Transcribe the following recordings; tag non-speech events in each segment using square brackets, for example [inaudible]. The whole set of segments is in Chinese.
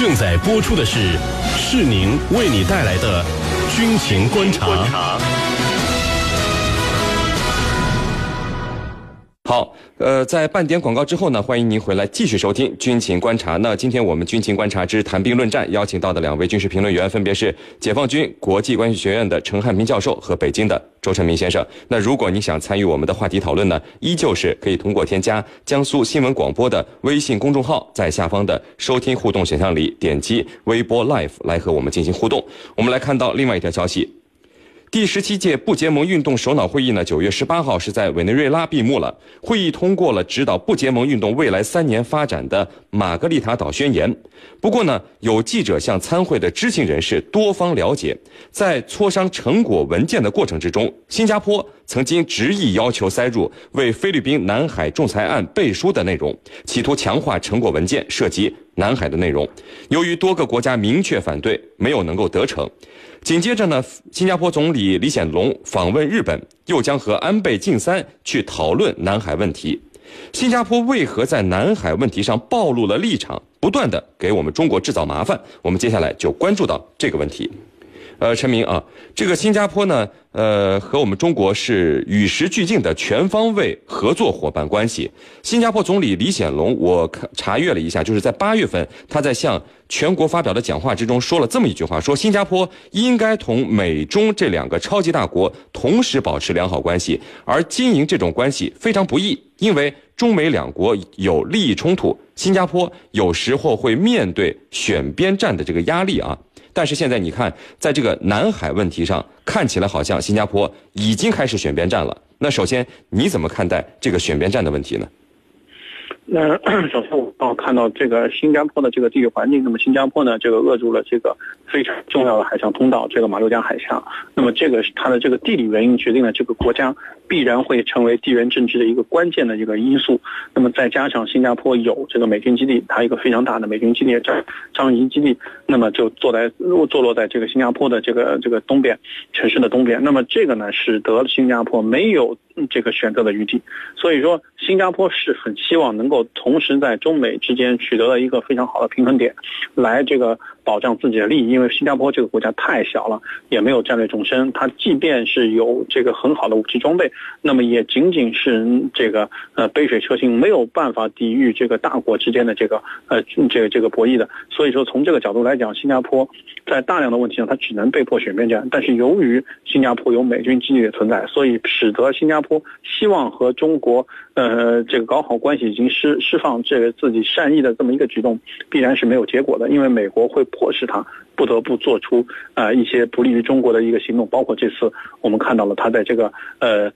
正在播出的是是宁为你带来的军情观察。好，呃，在半点广告之后呢，欢迎您回来继续收听军情观察。那今天我们军情观察之谈兵论战邀请到的两位军事评论员分别是解放军国际关系学院的陈汉平教授和北京的周成明先生。那如果你想参与我们的话题讨论呢，依旧是可以通过添加江苏新闻广播的微信公众号，在下方的收听互动选项里点击微波 Live 来和我们进行互动。我们来看到另外一条消息。第十七届不结盟运动首脑会议呢，九月十八号是在委内瑞拉闭幕了。会议通过了指导不结盟运动未来三年发展的玛格丽塔岛宣言。不过呢，有记者向参会的知情人士多方了解，在磋商成果文件的过程之中，新加坡曾经执意要求塞入为菲律宾南海仲裁案背书的内容，企图强化成果文件涉及南海的内容。由于多个国家明确反对，没有能够得逞。紧接着呢，新加坡总理李显龙访问日本，又将和安倍晋三去讨论南海问题。新加坡为何在南海问题上暴露了立场，不断的给我们中国制造麻烦？我们接下来就关注到这个问题。呃，陈明啊，这个新加坡呢，呃，和我们中国是与时俱进的全方位合作伙伴关系。新加坡总理李显龙，我看查阅了一下，就是在八月份，他在向全国发表的讲话之中说了这么一句话，说新加坡应该同美中这两个超级大国同时保持良好关系，而经营这种关系非常不易，因为中美两国有利益冲突，新加坡有时候会面对选边站的这个压力啊。但是现在你看，在这个南海问题上，看起来好像新加坡已经开始选边站了。那首先你怎么看待这个选边站的问题呢？那 [clears throat] 首先我要看到这个新加坡的这个地理环境，那么新加坡呢，这个扼住了这个非常重要的海上通道，这个马六甲海峡。那么这个是它的这个地理原因决定了这个国家必然会成为地缘政治的一个关键的一个因素。那么再加上新加坡有这个美军基地，它一个非常大的美军基地张张仪基地，那么就坐在坐落在这个新加坡的这个这个东边城市的东边。那么这个呢，使得新加坡没有这个选择的余地。所以说，新加坡是很希望能够。同时，在中美之间取得了一个非常好的平衡点，来这个保障自己的利益。因为新加坡这个国家太小了，也没有战略纵深。它即便是有这个很好的武器装备，那么也仅仅是这个呃杯水车薪，没有办法抵御这个大国之间的这个呃这个这个博弈的。所以说，从这个角度来讲，新加坡在大量的问题上，它只能被迫选边站。但是由于新加坡有美军基地的存在，所以使得新加坡希望和中国呃这个搞好关系，已经释。释放这个自己善意的这么一个举动，必然是没有结果的，因为美国会迫使他不得不做出啊一些不利于中国的一个行动，包括这次我们看到了他在这个呃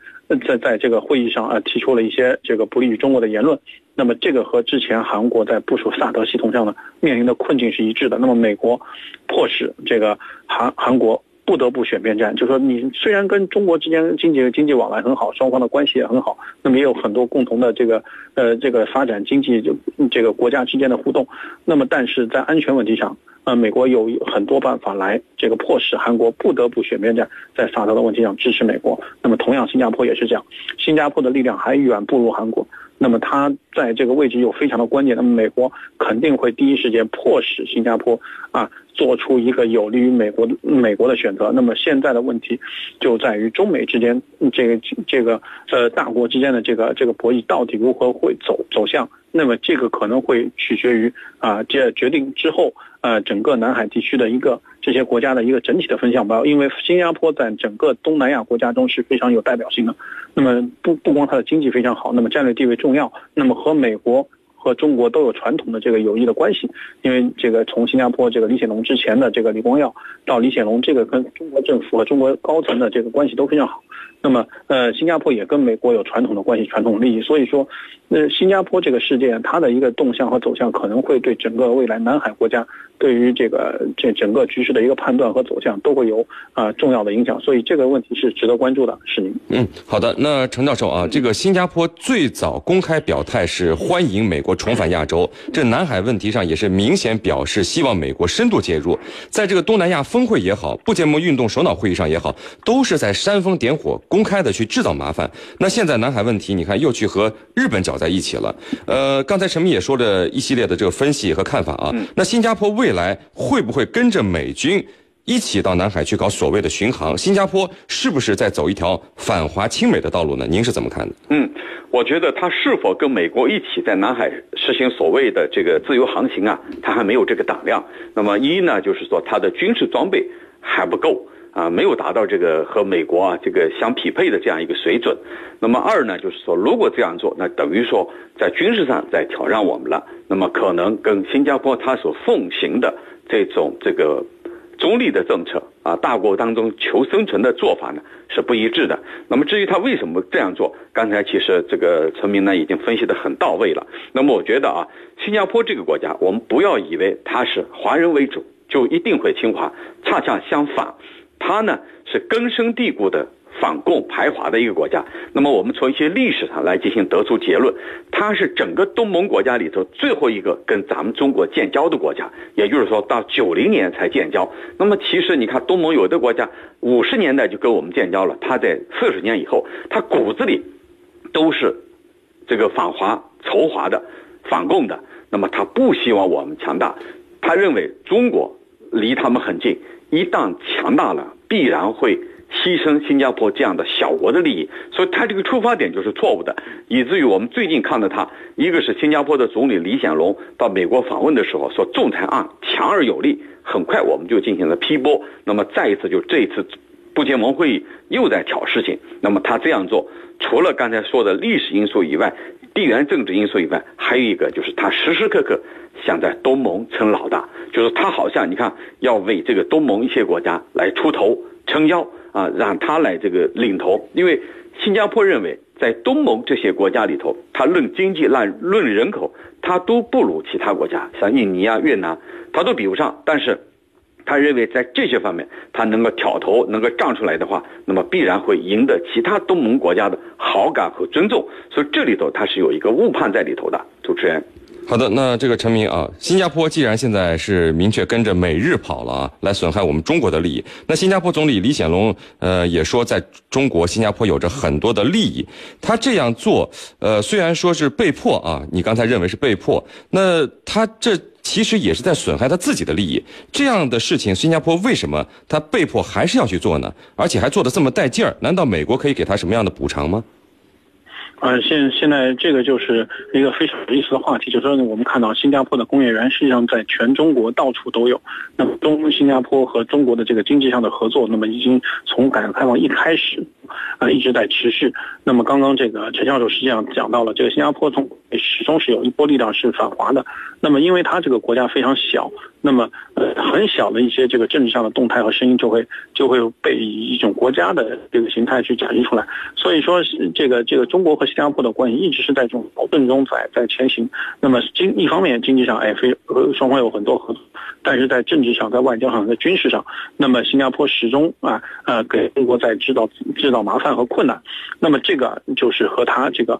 在在这个会议上啊提出了一些这个不利于中国的言论，那么这个和之前韩国在部署萨德系统上的面临的困境是一致的。那么美国迫使这个韩韩国。不得不选边站，就是说你虽然跟中国之间经济经济往来很好，双方的关系也很好，那么也有很多共同的这个呃这个发展经济就这个国家之间的互动，那么但是在安全问题上，呃美国有很多办法来这个迫使韩国不得不选边站，在萨德的问题上支持美国。那么同样新加坡也是这样，新加坡的力量还远不如韩国。那么它在这个位置又非常的关键，那么美国肯定会第一时间迫使新加坡啊做出一个有利于美国的美国的选择。那么现在的问题就在于中美之间这个这个呃大国之间的这个这个博弈到底如何会走走向？那么这个可能会取决于啊这决定之后呃整个南海地区的一个这些国家的一个整体的风向标。因为新加坡在整个东南亚国家中是非常有代表性的。那么不不光它的经济非常好，那么战略地位重要，那么和美国和中国都有传统的这个友谊的关系，因为这个从新加坡这个李显龙之前的这个李光耀到李显龙，这个跟中国政府和中国高层的这个关系都非常好。那么，呃，新加坡也跟美国有传统的关系、传统利益，所以说，那新加坡这个事件，它的一个动向和走向，可能会对整个未来南海国家对于这个这整个局势的一个判断和走向，都会有啊重要的影响。所以这个问题是值得关注的。是您。嗯，好的。那陈教授啊，这个新加坡最早公开表态是欢迎美国。坡重返亚洲。这南海问题上也是明显表示希望美国深度介入。在这个东南亚峰会也好，不结盟运动首脑会议上也好，都是在煽风点火，公开的去制造麻烦。那现在南海问题，你看又去和日本搅在一起了。呃，刚才陈明也说了一系列的这个分析和看法啊。那新加坡未来会不会跟着美军？一起到南海去搞所谓的巡航，新加坡是不是在走一条反华亲美的道路呢？您是怎么看的？嗯，我觉得他是否跟美国一起在南海实行所谓的这个自由航行啊，他还没有这个胆量。那么一呢，就是说他的军事装备还不够啊，没有达到这个和美国啊这个相匹配的这样一个水准。那么二呢，就是说如果这样做，那等于说在军事上在挑战我们了。那么可能跟新加坡他所奉行的这种这个。中立的政策啊，大国当中求生存的做法呢是不一致的。那么至于他为什么这样做，刚才其实这个陈明呢已经分析的很到位了。那么我觉得啊，新加坡这个国家，我们不要以为它是华人为主就一定会侵华，恰恰相反，它呢是根深蒂固的。反共排华的一个国家，那么我们从一些历史上来进行得出结论，它是整个东盟国家里头最后一个跟咱们中国建交的国家，也就是说到九零年才建交。那么其实你看东盟有的国家五十年代就跟我们建交了，它在四十年以后，它骨子里都是这个反华、仇华的、反共的。那么他不希望我们强大，他认为中国离他们很近，一旦强大了，必然会。牺牲新加坡这样的小国的利益，所以他这个出发点就是错误的，以至于我们最近看到他，一个是新加坡的总理李显龙到美国访问的时候说仲裁案强而有力，很快我们就进行了批驳。那么再一次就这一次不结盟会议又在挑事情。那么他这样做，除了刚才说的历史因素以外，地缘政治因素以外，还有一个就是他时时刻刻想在东盟称老大，就是他好像你看要为这个东盟一些国家来出头撑腰。啊，让他来这个领头，因为新加坡认为，在东盟这些国家里头，它论经济、论论人口，它都不如其他国家，像印尼啊、越南，它都比不上。但是，他认为在这些方面，他能够挑头、能够站出来的话，那么必然会赢得其他东盟国家的好感和尊重。所以这里头它是有一个误判在里头的，主持人。好的，那这个陈明啊，新加坡既然现在是明确跟着美日跑了啊，来损害我们中国的利益，那新加坡总理李显龙呃也说，在中国新加坡有着很多的利益，他这样做呃虽然说是被迫啊，你刚才认为是被迫，那他这其实也是在损害他自己的利益，这样的事情新加坡为什么他被迫还是要去做呢？而且还做的这么带劲儿，难道美国可以给他什么样的补偿吗？呃，现现在这个就是一个非常有意思的话题，就是说我们看到新加坡的工业园实际上在全中国到处都有。那么东新加坡和中国的这个经济上的合作，那么已经从改革开放一开始，啊一直在持续。那么刚刚这个陈教授实际上讲到了，这个新加坡从始终是有一波力量是反华的。那么因为它这个国家非常小。那么，呃，很小的一些这个政治上的动态和声音，就会就会被以一种国家的这个形态去展现出来。所以说，这个这个中国和新加坡的关系一直是在这种矛盾中在在前行。那么经一方面经济上，哎，非呃双方有很多合作，但是在政治上、在外交上、在军事上，那么新加坡始终啊呃给中国在制造制造麻烦和困难。那么这个就是和他这个。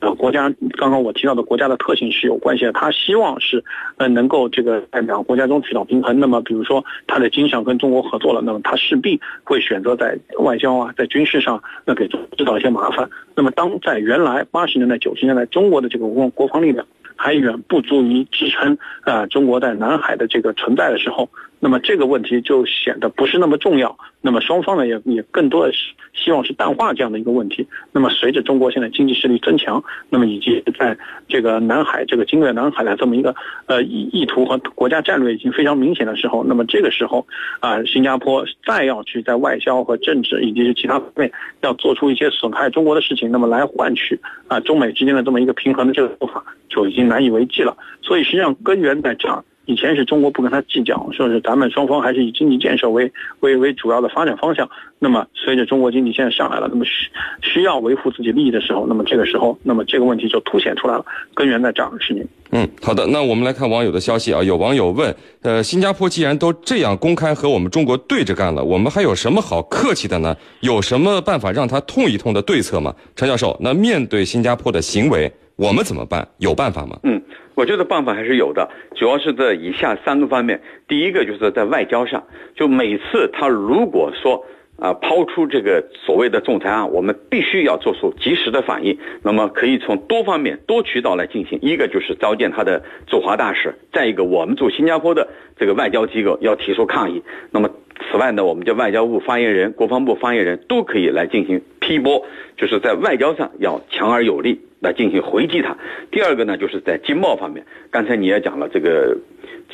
呃，国家刚刚我提到的国家的特性是有关系的。他希望是，呃，能够这个在两个国家中取到平衡。那么，比如说他在经上跟中国合作了，那么他势必会选择在外交啊，在军事上那给制造一些麻烦。那么，当在原来八十年代、九十年代，中国的这个国国防力量还远不足以支撑啊中国在南海的这个存在的时候。那么这个问题就显得不是那么重要。那么双方呢也也更多的是希望是淡化这样的一个问题。那么随着中国现在经济实力增强，那么以及在这个南海这个经略南海的这么一个呃意意图和国家战略已经非常明显的时候，那么这个时候啊，新加坡再要去在外交和政治以及是其他方面要做出一些损害中国的事情，那么来换取啊中美之间的这么一个平衡的这个做法就已经难以为继了。所以实际上根源在这儿。以前是中国不跟他计较，说是咱们双方还是以经济建设为为为主要的发展方向。那么随着中国经济现在上来了，那么需需要维护自己利益的时候，那么这个时候，那么这个问题就凸显出来了，根源在这儿，是您。嗯，好的，那我们来看网友的消息啊，有网友问，呃，新加坡既然都这样公开和我们中国对着干了，我们还有什么好客气的呢？有什么办法让他痛一痛的对策吗？陈教授，那面对新加坡的行为，我们怎么办？有办法吗？嗯，我觉得办法还是有的，主要是在以下三个方面。第一个就是在外交上，就每次他如果说。啊，抛出这个所谓的仲裁案，我们必须要做出及时的反应。那么可以从多方面、多渠道来进行。一个就是召见他的驻华大使，再一个我们驻新加坡的这个外交机构要提出抗议。那么此外呢，我们的外交部发言人、国防部发言人都可以来进行批驳，就是在外交上要强而有力来进行回击它。第二个呢，就是在经贸方面，刚才你也讲了这个。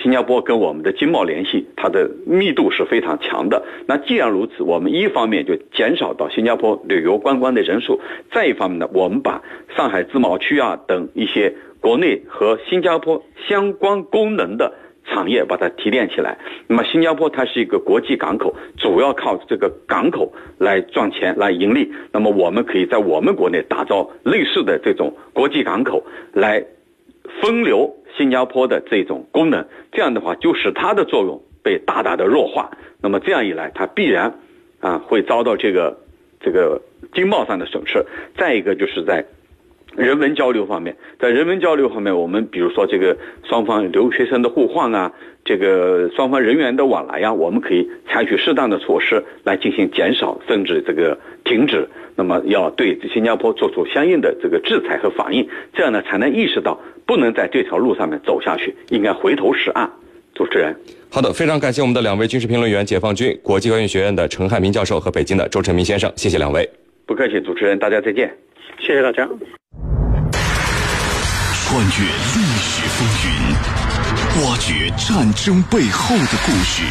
新加坡跟我们的经贸联系，它的密度是非常强的。那既然如此，我们一方面就减少到新加坡旅游观光的人数，再一方面呢，我们把上海自贸区啊等一些国内和新加坡相关功能的产业把它提炼起来。那么新加坡它是一个国际港口，主要靠这个港口来赚钱来盈利。那么我们可以在我们国内打造类似的这种国际港口来分流。新加坡的这种功能，这样的话就使它的作用被大大的弱化。那么这样一来，它必然啊会遭到这个这个经贸上的损失。再一个就是在人文交流方面，在人文交流方面，我们比如说这个双方留学生的互换啊，这个双方人员的往来呀，我们可以采取适当的措施来进行减少，甚至这个停止。那么要对新加坡做出相应的这个制裁和反应，这样呢才能意识到。不能在这条路上面走下去，应该回头是岸。主持人，好的，非常感谢我们的两位军事评论员，解放军国际关系学院的陈汉民教授和北京的周成明先生，谢谢两位。不客气，主持人，大家再见，谢谢大家。穿越历史风云，挖掘战争背后的故事，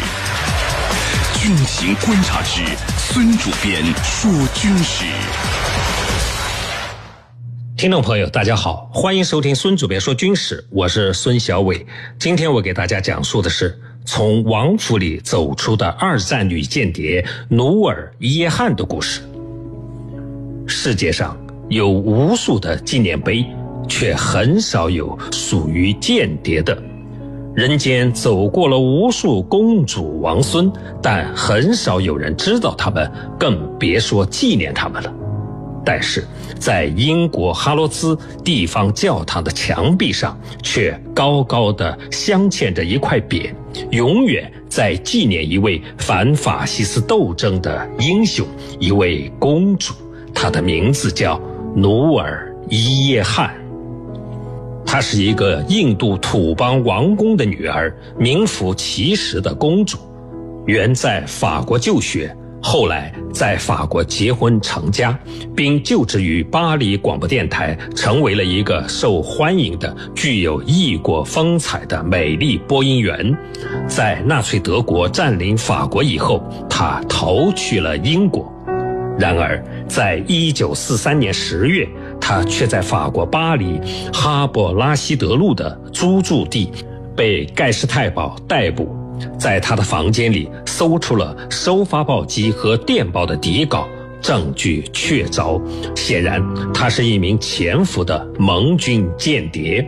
军情观察之孙主编说军事。听众朋友，大家好，欢迎收听孙主编说军事，我是孙小伟。今天我给大家讲述的是从王府里走出的二战女间谍努尔伊耶汗的故事。世界上有无数的纪念碑，却很少有属于间谍的。人间走过了无数公主王孙，但很少有人知道他们，更别说纪念他们了。但是在英国哈罗兹地方教堂的墙壁上，却高高的镶嵌着一块匾，永远在纪念一位反法西斯斗争的英雄，一位公主，她的名字叫努尔伊耶汗。她是一个印度土邦王公的女儿，名副其实的公主，原在法国就学。后来在法国结婚成家，并就职于巴黎广播电台，成为了一个受欢迎的、具有异国风采的美丽播音员。在纳粹德国占领法国以后，他逃去了英国。然而，在一九四三年十月，他却在法国巴黎哈勃拉希德路的租住地被盖世太保逮捕。在他的房间里搜出了收发报机和电报的底稿，证据确凿。显然，他是一名潜伏的盟军间谍。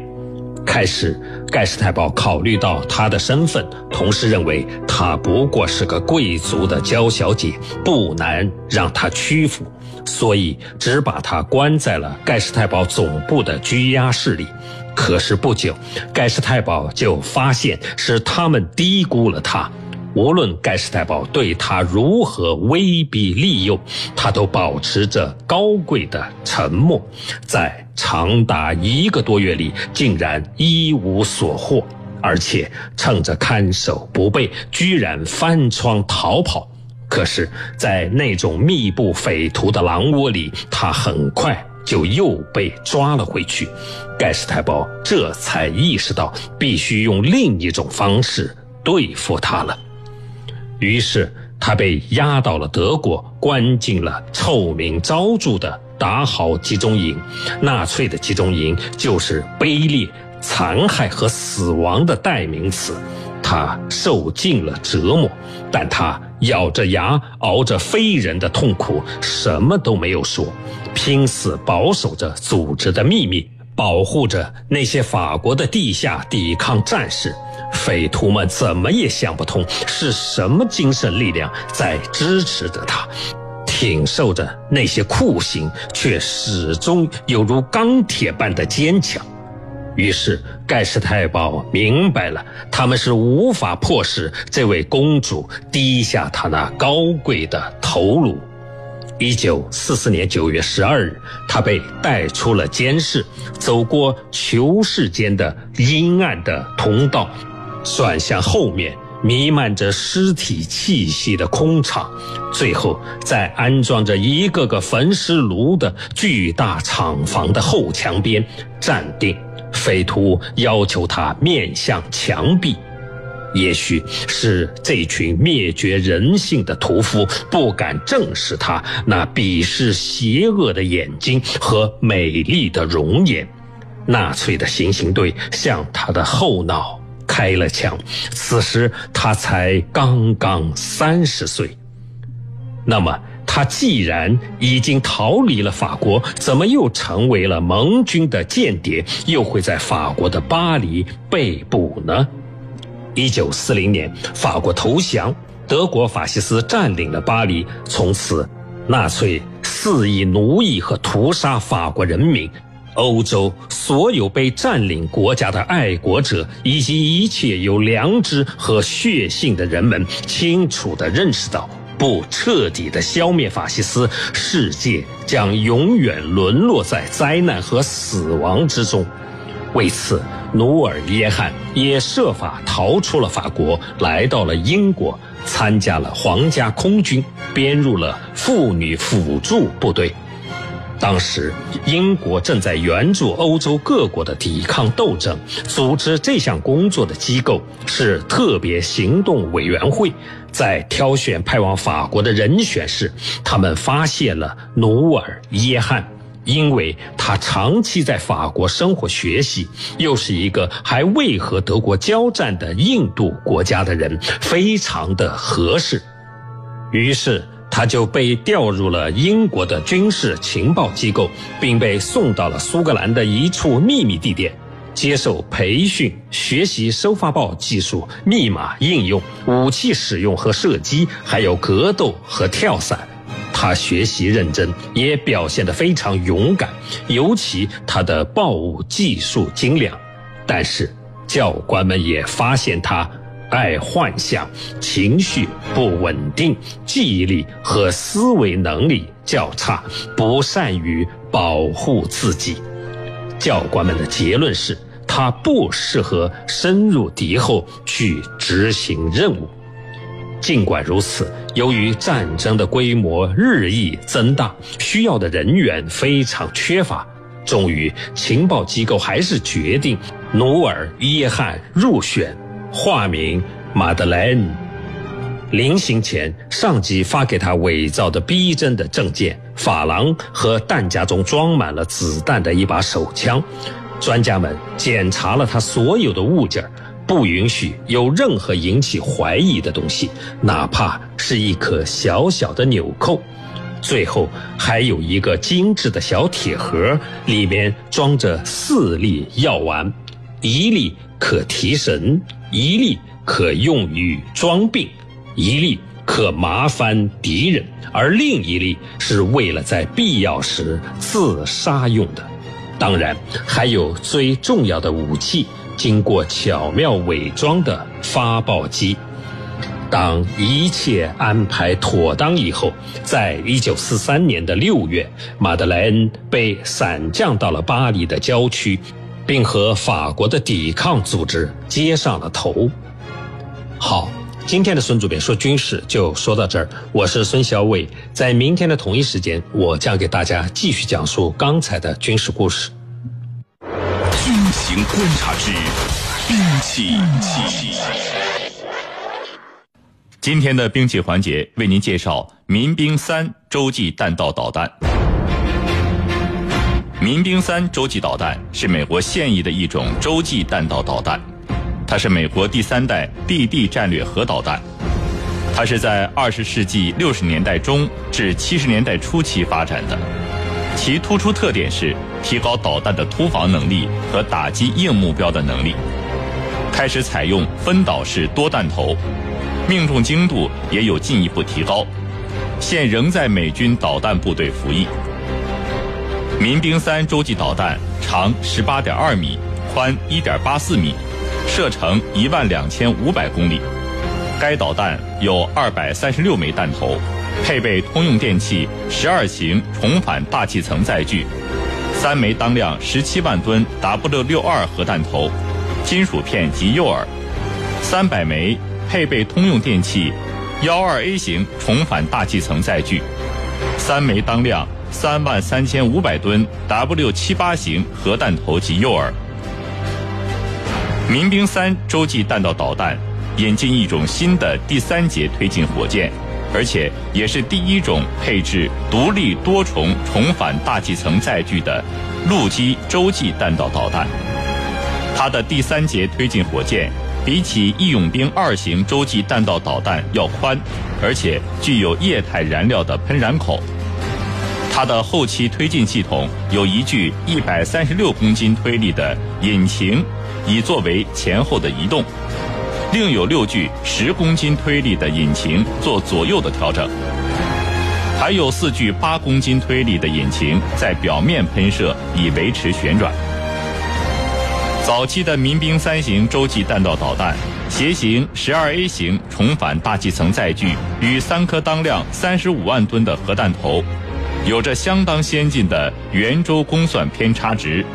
开始，盖世太保考虑到他的身份，同时认为他不过是个贵族的娇小姐，不难让他屈服，所以只把他关在了盖世太保总部的拘押室里。可是不久，盖世太保就发现是他们低估了他。无论盖世太保对他如何威逼利诱，他都保持着高贵的沉默。在长达一个多月里，竟然一无所获，而且趁着看守不备，居然翻窗逃跑。可是，在那种密布匪徒的狼窝里，他很快。就又被抓了回去，盖世太保这才意识到必须用另一种方式对付他了。于是他被押到了德国，关进了臭名昭著的达豪集中营。纳粹的集中营就是卑劣、残害和死亡的代名词。他受尽了折磨，但他咬着牙熬着非人的痛苦，什么都没有说。拼死保守着组织的秘密，保护着那些法国的地下抵抗战士。匪徒们怎么也想不通是什么精神力量在支持着他。挺受着那些酷刑，却始终犹如钢铁般的坚强。于是盖世太保明白了，他们是无法迫使这位公主低下她那高贵的头颅。一九四四年九月十二日，他被带出了监室，走过囚室间的阴暗的通道，转向后面。弥漫着尸体气息的空场，最后在安装着一个个焚尸炉的巨大厂房的后墙边站定。匪徒要求他面向墙壁，也许是这群灭绝人性的屠夫不敢正视他那鄙视邪恶的眼睛和美丽的容颜。纳粹的行刑队向他的后脑。开了枪，此时他才刚刚三十岁。那么，他既然已经逃离了法国，怎么又成为了盟军的间谍，又会在法国的巴黎被捕呢？一九四零年，法国投降，德国法西斯占领了巴黎，从此，纳粹肆意奴役和屠杀法国人民。欧洲所有被占领国家的爱国者，以及一切有良知和血性的人们，清楚地认识到，不彻底的消灭法西斯，世界将永远沦落在灾难和死亡之中。为此，努尔约翰也设法逃出了法国，来到了英国，参加了皇家空军，编入了妇女辅助部队。当时，英国正在援助欧洲各国的抵抗斗争。组织这项工作的机构是特别行动委员会。在挑选派往法国的人选时，他们发现了努尔耶汗，因为他长期在法国生活学习，又是一个还未和德国交战的印度国家的人，非常的合适。于是。他就被调入了英国的军事情报机构，并被送到了苏格兰的一处秘密地点，接受培训，学习收发报技术、密码应用、武器使用和射击，还有格斗和跳伞。他学习认真，也表现得非常勇敢，尤其他的报务技术精良。但是教官们也发现他。爱幻想，情绪不稳定，记忆力和思维能力较差，不善于保护自己。教官们的结论是他不适合深入敌后去执行任务。尽管如此，由于战争的规模日益增大，需要的人员非常缺乏，终于情报机构还是决定努尔约翰入选。化名马德莱恩，临行前，上级发给他伪造的逼真的证件、珐琅和弹夹中装满了子弹的一把手枪。专家们检查了他所有的物件，不允许有任何引起怀疑的东西，哪怕是一颗小小的纽扣。最后还有一个精致的小铁盒，里面装着四粒药丸，一粒可提神。一粒可用于装病，一粒可麻烦敌人，而另一粒是为了在必要时自杀用的。当然，还有最重要的武器——经过巧妙伪装的发报机。当一切安排妥当以后，在一九四三年的六月，马德莱恩被散降到了巴黎的郊区。并和法国的抵抗组织接上了头。好，今天的孙主编说军事就说到这儿。我是孙小伟，在明天的同一时间，我将给大家继续讲述刚才的军事故事。军情观察之兵器。今天的兵器环节为您介绍民兵三洲际弹道导弹。民兵三洲际导弹是美国现役的一种洲际弹道导弹，它是美国第三代地地战略核导弹，它是在二十世纪六十年代中至七十年代初期发展的，其突出特点是提高导弹的突防能力和打击硬目标的能力，开始采用分导式多弹头，命中精度也有进一步提高。现仍在美军导弹部队服役。民兵三洲际导弹长十八点二米，宽一点八四米，射程一万两千五百公里。该导弹有二百三十六枚弹头，配备通用电气十二型重返大气层载具，三枚当量十七万吨 W 六二核弹头，金属片及诱饵，三百枚配备通用电气幺二 A 型重返大气层载具，三枚当量三万三千五百吨 W 七八型核弹头及诱饵。民兵三洲际弹道导弹。引进一种新的第三节推进火箭，而且也是第一种配置独立多重重返大气层载具的陆基洲际弹道导弹。它的第三节推进火箭比起义勇兵二型洲际弹道导弹要宽，而且具有液态燃料的喷燃口。它的后期推进系统有一具一百三十六公斤推力的引擎，以作为前后的移动。另有六具十公斤推力的引擎做左右的调整，还有四具八公斤推力的引擎在表面喷射以维持旋转。早期的民兵三型洲际弹道导弹，携行十二 A 型重返大气层载具与三颗当量三十五万吨的核弹头，有着相当先进的圆周公算偏差值。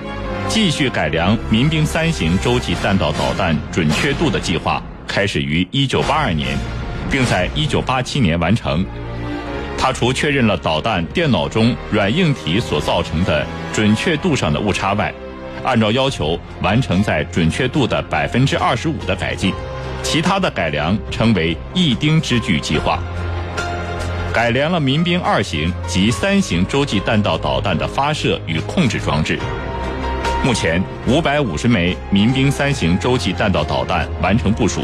继续改良民兵三型洲际弹道导弹准确度的计划开始于1982年，并在1987年完成。它除确认了导弹电脑中软硬体所造成的准确度上的误差外，按照要求完成在准确度的百分之二十五的改进。其他的改良称为“一丁之距”计划。改良了民兵二型及三型洲际弹道导弹的发射与控制装置。目前，五百五十枚民兵三型洲际弹道导弹完成部署。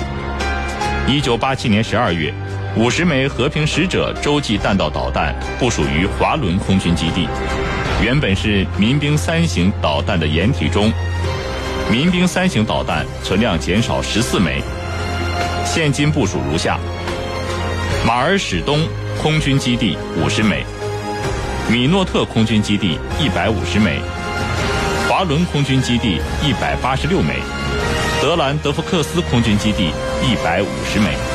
一九八七年十二月，五十枚和平使者洲际弹道导弹部署于华伦空军基地。原本是民兵三型导弹的掩体中，民兵三型导弹存量减少十四枚。现今部署如下：马尔史东空军基地五十枚，米诺特空军基地一百五十枚。华伦空军基地一百八十六枚，德兰德福克斯空军基地一百五十枚。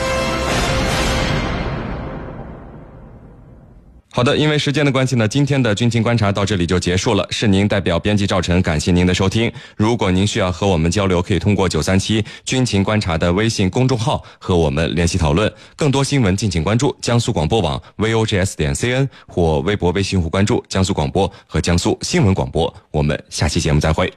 好的，因为时间的关系呢，今天的军情观察到这里就结束了。是您代表编辑赵晨，感谢您的收听。如果您需要和我们交流，可以通过九三七军情观察的微信公众号和我们联系讨论。更多新闻敬请关注江苏广播网 vogs 点 cn 或微博、微信户关注江苏广播和江苏新闻广播。我们下期节目再会。